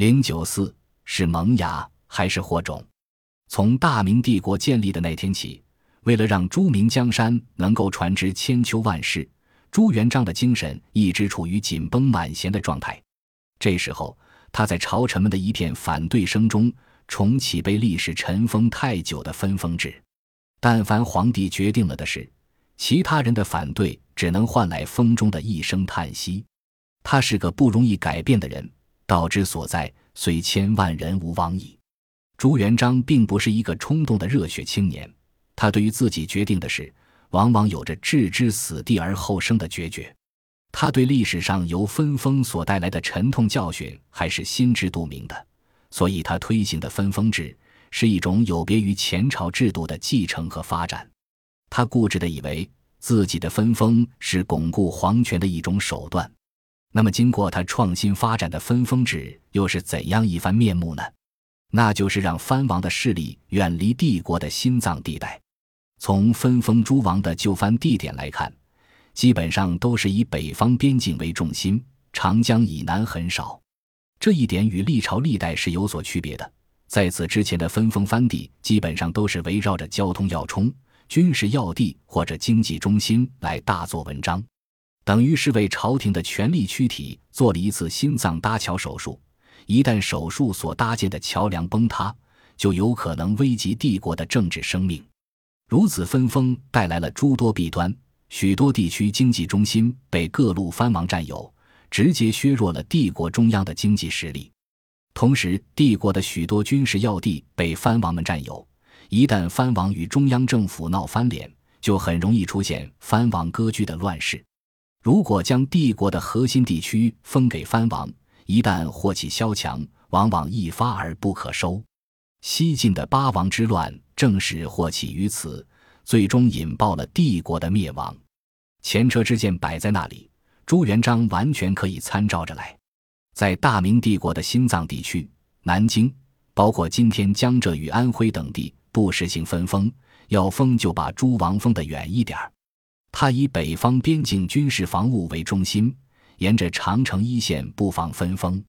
零九四是萌芽还是火种？从大明帝国建立的那天起，为了让朱明江山能够传之千秋万世，朱元璋的精神一直处于紧绷满弦的状态。这时候，他在朝臣们的一片反对声中，重启被历史尘封太久的分封制。但凡皇帝决定了的事，其他人的反对只能换来风中的一声叹息。他是个不容易改变的人。道之所在，虽千万人吾往矣。朱元璋并不是一个冲动的热血青年，他对于自己决定的事，往往有着置之死地而后生的决绝。他对历史上由分封所带来的沉痛教训还是心知肚明的，所以他推行的分封制是一种有别于前朝制度的继承和发展。他固执地以为自己的分封是巩固皇权的一种手段。那么，经过他创新发展的分封制又是怎样一番面目呢？那就是让藩王的势力远离帝国的心脏地带。从分封诸王的就藩地点来看，基本上都是以北方边境为重心，长江以南很少。这一点与历朝历代是有所区别的。在此之前的分封藩地，基本上都是围绕着交通要冲、军事要地或者经济中心来大做文章。等于是为朝廷的权力躯体做了一次心脏搭桥手术，一旦手术所搭建的桥梁崩塌，就有可能危及帝国的政治生命。如此分封带来了诸多弊端，许多地区经济中心被各路藩王占有，直接削弱了帝国中央的经济实力。同时，帝国的许多军事要地被藩王们占有，一旦藩王与中央政府闹翻脸，就很容易出现藩王割据的乱世。如果将帝国的核心地区封给藩王，一旦祸起萧墙，往往一发而不可收。西晋的八王之乱正是祸起于此，最终引爆了帝国的灭亡。前车之鉴摆在那里，朱元璋完全可以参照着来。在大明帝国的心脏地区，南京，包括今天江浙与安徽等地，不实行分封，要封就把诸王封得远一点儿。他以北方边境军事防务为中心，沿着长城一线布防分封。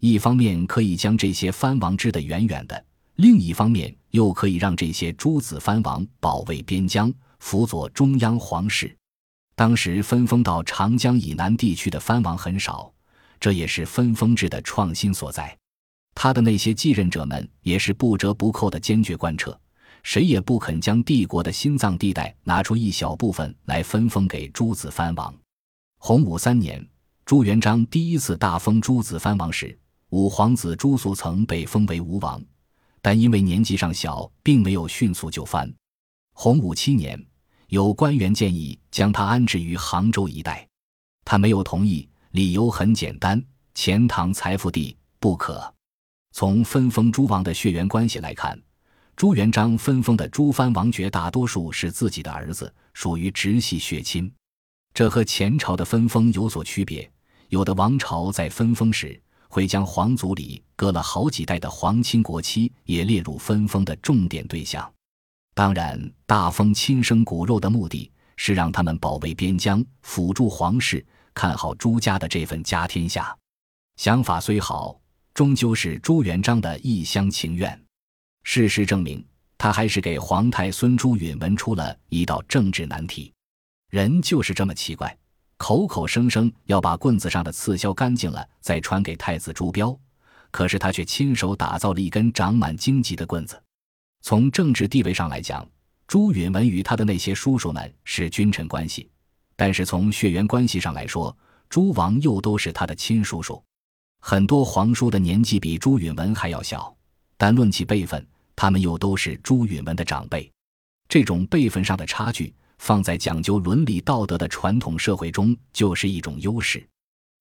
一方面可以将这些藩王支得远远的，另一方面又可以让这些诸子藩王保卫边疆，辅佐中央皇室。当时分封到长江以南地区的藩王很少，这也是分封制的创新所在。他的那些继任者们也是不折不扣的坚决贯彻。谁也不肯将帝国的心脏地带拿出一小部分来分封给诸子藩王。洪武三年，朱元璋第一次大封诸子藩王时，五皇子朱肃曾被封为吴王，但因为年纪尚小，并没有迅速就藩。洪武七年，有官员建议将他安置于杭州一带，他没有同意，理由很简单：钱塘财富地不可。从分封诸王的血缘关系来看。朱元璋分封的诸藩王爵大多数是自己的儿子，属于直系血亲，这和前朝的分封有所区别。有的王朝在分封时会将皇族里隔了好几代的皇亲国戚也列入分封的重点对象。当然，大封亲生骨肉的目的是让他们保卫边疆，辅助皇室，看好朱家的这份家天下。想法虽好，终究是朱元璋的一厢情愿。事实证明，他还是给皇太孙朱允文出了一道政治难题。人就是这么奇怪，口口声声要把棍子上的刺削干净了，再传给太子朱标，可是他却亲手打造了一根长满荆棘的棍子。从政治地位上来讲，朱允文与他的那些叔叔们是君臣关系；但是从血缘关系上来说，诸王又都是他的亲叔叔。很多皇叔的年纪比朱允文还要小，但论起辈分。他们又都是朱允文的长辈，这种辈分上的差距，放在讲究伦理道德的传统社会中，就是一种优势。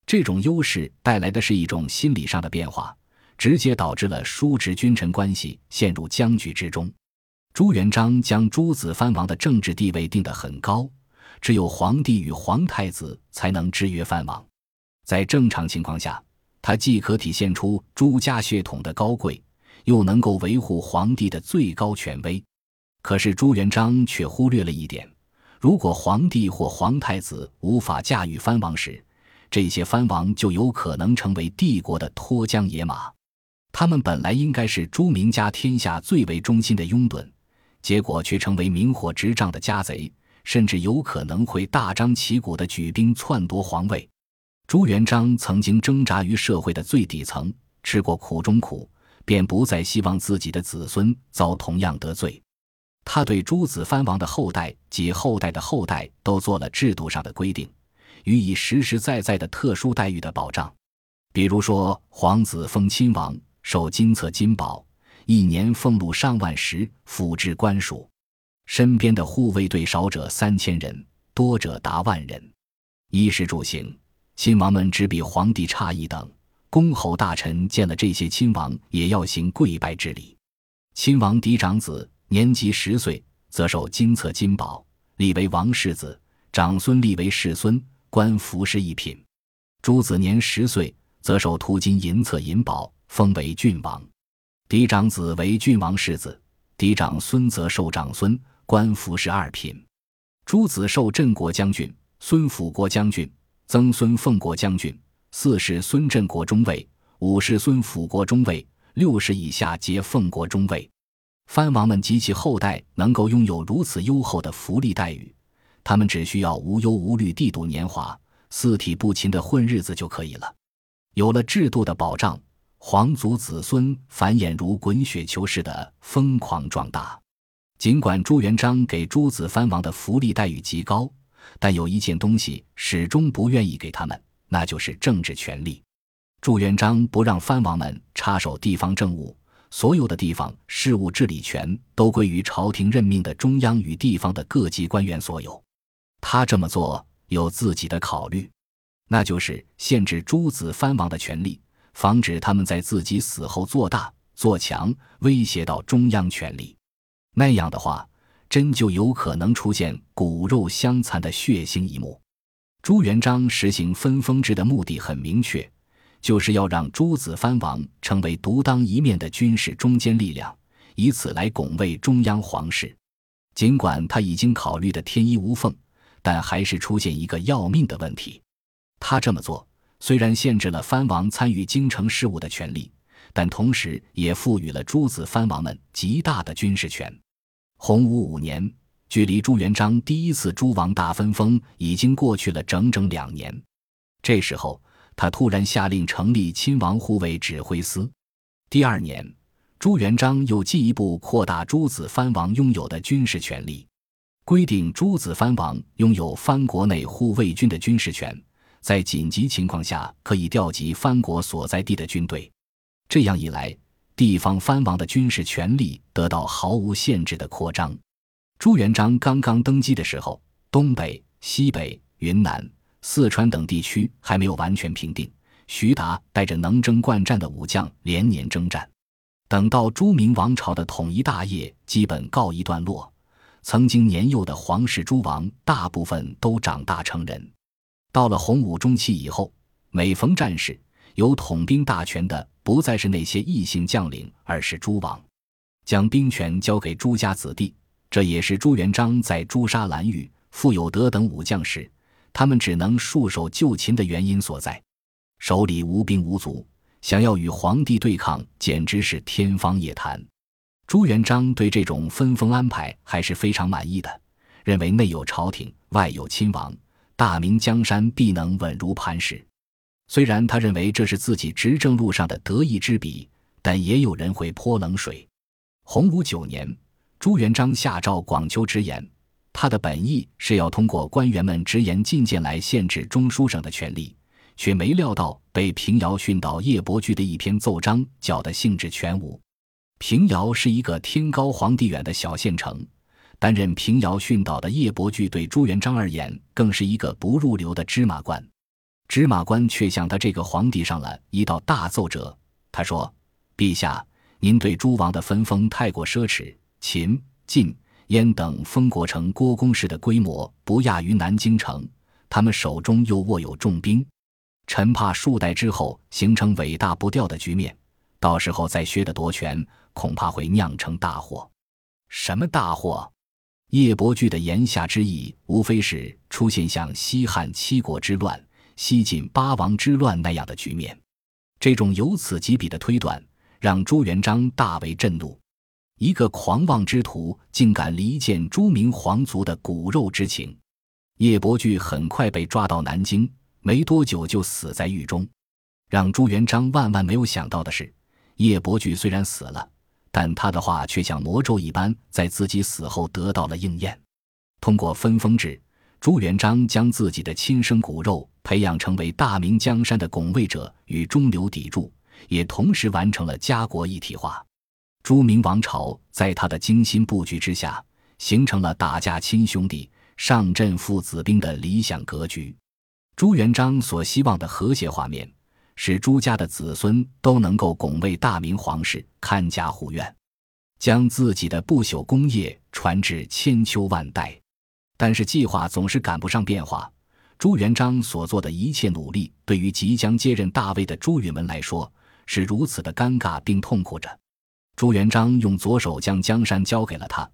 这种优势带来的是一种心理上的变化，直接导致了叔侄君臣关系陷入僵局之中。朱元璋将诸子藩王的政治地位定得很高，只有皇帝与皇太子才能制约藩王。在正常情况下，他既可体现出朱家血统的高贵。又能够维护皇帝的最高权威，可是朱元璋却忽略了一点：如果皇帝或皇太子无法驾驭藩王时，这些藩王就有可能成为帝国的脱缰野马。他们本来应该是朱明家天下最为忠心的拥趸，结果却成为明火执仗的家贼，甚至有可能会大张旗鼓地举兵篡夺皇位。朱元璋曾经挣扎于社会的最底层，吃过苦中苦，便不再希望自己的子孙遭同样得罪。他对诸子藩王的后代及后代的后代都做了制度上的规定，予以实实在在的特殊待遇的保障。比如说，皇子封亲王。受金册金宝，一年俸禄上万石，辅治官署。身边的护卫队少者三千人，多者达万人。衣食住行，亲王们只比皇帝差一等。公侯大臣见了这些亲王，也要行跪拜之礼。亲王嫡长子年及十岁，则受金册金宝，立为王世子；长孙立为世孙，官服饰一品。诸子年十岁，则受图金银册银宝。封为郡王，嫡长子为郡王世子，嫡长孙则受长孙，官服是二品。诸子受镇国将军、孙辅国将军、曾孙奉国将军，四世孙镇国中尉，五世孙辅国中尉，六世以下皆奉国中尉。藩王们及其后代能够拥有如此优厚的福利待遇，他们只需要无忧无虑地度年华，四体不勤的混日子就可以了。有了制度的保障。皇族子孙繁衍如滚雪球似的疯狂壮大。尽管朱元璋给诸子藩王的福利待遇极高，但有一件东西始终不愿意给他们，那就是政治权力。朱元璋不让藩王们插手地方政务，所有的地方事务治理权都归于朝廷任命的中央与地方的各级官员所有。他这么做有自己的考虑，那就是限制诸子藩王的权力。防止他们在自己死后做大做强，威胁到中央权力。那样的话，真就有可能出现骨肉相残的血腥一幕。朱元璋实行分封制的目的很明确，就是要让诸子藩王成为独当一面的军事中坚力量，以此来拱卫中央皇室。尽管他已经考虑的天衣无缝，但还是出现一个要命的问题。他这么做。虽然限制了藩王参与京城事务的权利，但同时也赋予了诸子藩王们极大的军事权。洪武五年，距离朱元璋第一次诸王大分封已经过去了整整两年。这时候，他突然下令成立亲王护卫指挥司。第二年，朱元璋又进一步扩大诸子藩王拥有的军事权利，规定诸子藩王拥有藩国内护卫军的军事权。在紧急情况下，可以调集藩国所在地的军队。这样一来，地方藩王的军事权力得到毫无限制的扩张。朱元璋刚刚登基的时候，东北、西北、云南、四川等地区还没有完全平定。徐达带着能征惯战的武将连年征战。等到朱明王朝的统一大业基本告一段落，曾经年幼的皇室诸王大部分都长大成人。到了洪武中期以后，每逢战事，有统兵大权的不再是那些异姓将领，而是诸王，将兵权交给朱家子弟。这也是朱元璋在诛杀蓝玉、傅有德等武将时，他们只能束手就擒的原因所在。手里无兵无卒，想要与皇帝对抗，简直是天方夜谭。朱元璋对这种分封安排还是非常满意的，认为内有朝廷，外有亲王。大明江山必能稳如磐石。虽然他认为这是自己执政路上的得意之笔，但也有人会泼冷水。洪武九年，朱元璋下诏广求直言，他的本意是要通过官员们直言进谏来限制中书省的权力，却没料到被平遥训导叶伯驹的一篇奏章搅得兴致全无。平遥是一个天高皇帝远的小县城。担任平遥训导的叶伯驹对朱元璋而言，更是一个不入流的芝麻官。芝麻官却向他这个皇帝上了一道大奏折。他说：“陛下，您对诸王的分封太过奢侈，秦、晋、燕等封国城郭公氏的规模不亚于南京城，他们手中又握有重兵，臣怕数代之后形成尾大不掉的局面，到时候再削的夺权，恐怕会酿成大祸。什么大祸？”叶伯驹的言下之意，无非是出现像西汉七国之乱、西晋八王之乱那样的局面。这种由此及彼的推断，让朱元璋大为震怒。一个狂妄之徒竟敢离间朱明皇族的骨肉之情。叶伯驹很快被抓到南京，没多久就死在狱中。让朱元璋万万没有想到的是，叶伯驹虽然死了，但他的话却像魔咒一般，在自己死后得到了应验。通过分封制，朱元璋将自己的亲生骨肉培养成为大明江山的拱卫者与中流砥柱，也同时完成了家国一体化。朱明王朝在他的精心布局之下，形成了打架亲兄弟、上阵父子兵的理想格局。朱元璋所希望的和谐画面。使朱家的子孙都能够拱卫大明皇室，看家护院，将自己的不朽功业传至千秋万代。但是计划总是赶不上变化。朱元璋所做的一切努力，对于即将接任大位的朱允炆来说是如此的尴尬并痛苦着。朱元璋用左手将江山交给了他，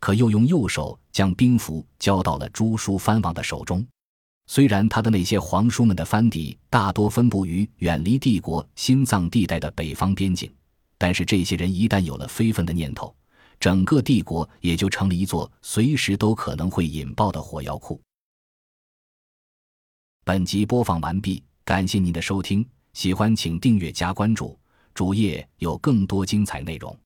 可又用右手将兵符交到了朱叔藩王的手中。虽然他的那些皇叔们的藩邸大多分布于远离帝国心脏地带的北方边境，但是这些人一旦有了非分的念头，整个帝国也就成了一座随时都可能会引爆的火药库。本集播放完毕，感谢您的收听，喜欢请订阅加关注，主页有更多精彩内容。